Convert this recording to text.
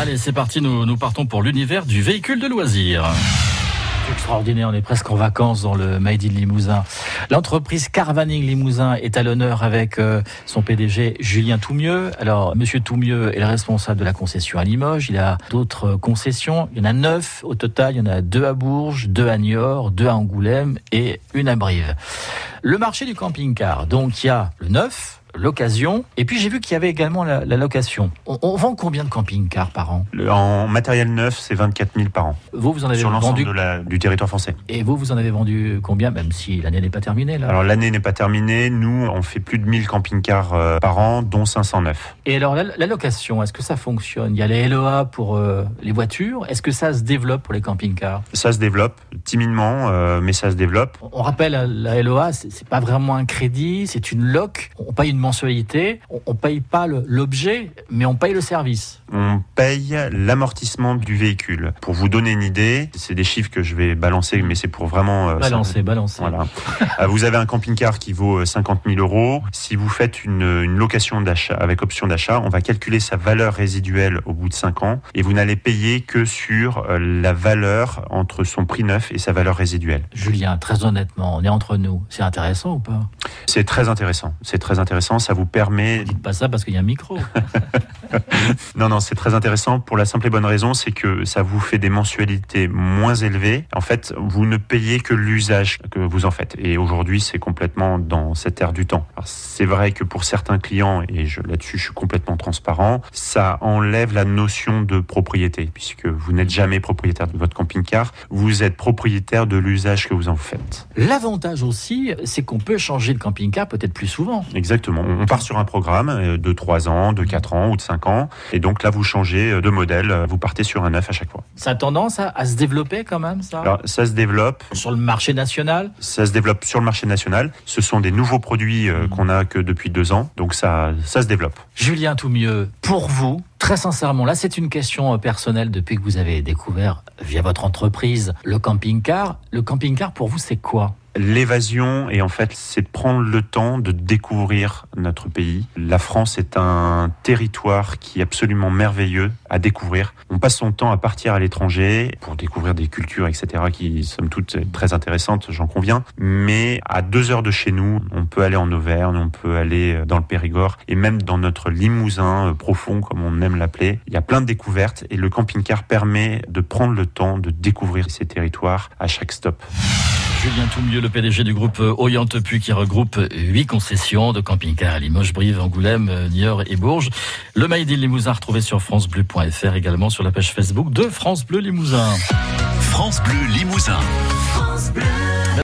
Allez, c'est parti, nous, partons pour l'univers du véhicule de loisir extraordinaire. On est presque en vacances dans le Made in Limousin. L'entreprise Caravaning Limousin est à l'honneur avec euh, son PDG Julien Toumieux. Alors, Monsieur Toumieux est le responsable de la concession à Limoges. Il a d'autres concessions. Il y en a neuf au total. Il y en a deux à Bourges, deux à Niort, deux à Angoulême et une à Brive. Le marché du camping-car. Donc, il y a le neuf, l'occasion. Et puis j'ai vu qu'il y avait également la, location. On, vend combien de camping-cars par an? En matériel neuf, c'est 24 000 par an. Vous, vous en avez Sur vendu du territoire français. Et vous, vous en avez vendu combien, même si l'année n'est pas terminée là? Alors l'année n'est pas terminée. Nous, on fait plus de 1000 camping-cars euh, par an, dont 509. Et alors la, location, est-ce que ça fonctionne? Il y a les LOA pour euh, les voitures. Est-ce que ça se développe pour les camping-cars Ça se développe timidement, euh, mais ça se développe. On rappelle la LOA, c'est pas vraiment un crédit, c'est une loc. On paye une mensualité. On, ne paye pas l'objet, mais on paye le service. On paye l'amortissement du véhicule. Pour vous donner une idée, c'est des chiffres que je vais balancer, mais c'est pour vraiment... Euh, balancer, balancer. Voilà. Euh, vous avez un camping-car qui vaut 50 euh, 000 euros. Si vous faites une, une location d'achat avec option d'achat, on va calculer sa valeur résiduelle au bout de 5 ans et vous n'allez payer que sur la valeur entre son prix neuf et sa valeur résiduelle. Julien, très honnêtement, on est entre nous. C'est intéressant ou pas? C'est très intéressant. C'est très intéressant ça vous permet. Dites pas ça parce qu'il y a un micro. non, non, c'est très intéressant pour la simple et bonne raison, c'est que ça vous fait des mensualités moins élevées. En fait, vous ne payez que l'usage que vous en faites. Et aujourd'hui, c'est complètement dans cette ère du temps. C'est vrai que pour certains clients, et là-dessus, je suis complètement transparent, ça enlève la notion de propriété, puisque vous n'êtes jamais propriétaire de votre camping-car, vous êtes propriétaire de l'usage que vous en faites. L'avantage aussi, c'est qu'on peut changer de camping-car peut-être plus souvent. Exactement. On part sur un programme euh, de 3 ans, de 4 ans ou de 5 ans. Et donc là, vous changez euh, de modèle, euh, vous partez sur un neuf à chaque fois. Ça a tendance à, se développer quand même, ça? Alors, ça se développe. Sur le marché national? Ça se développe sur le marché national. Ce sont des nouveaux produits mmh. qu'on a que depuis deux ans. Donc ça, ça se développe. Julien Toumieux, pour vous, très sincèrement, là c'est une question personnelle depuis que vous avez découvert via votre entreprise le camping-car. Le camping-car pour vous c'est quoi? L'évasion, et en fait, c'est prendre le temps de découvrir notre pays. La France est un territoire qui est absolument merveilleux à découvrir. On passe son temps à partir à l'étranger pour découvrir des cultures, etc., qui, somme toute, très intéressantes, j'en conviens. Mais à deux heures de chez nous, on peut aller en Auvergne, on peut aller dans le Périgord, et même dans notre Limousin euh, profond, comme on aime l'appeler. Il y a plein de découvertes, et le camping-car permet de prendre le temps de découvrir ces territoires à chaque stop. Julien Toumieux, le PDG du groupe Oriente Puy qui regroupe huit concessions de camping-car à Limoges, Brive, Angoulême, Niort et Bourges. Le Made in Limousin retrouvé sur francebleu.fr également sur la page Facebook de France Bleu Limousin. France Bleu Limousin. France Bleu.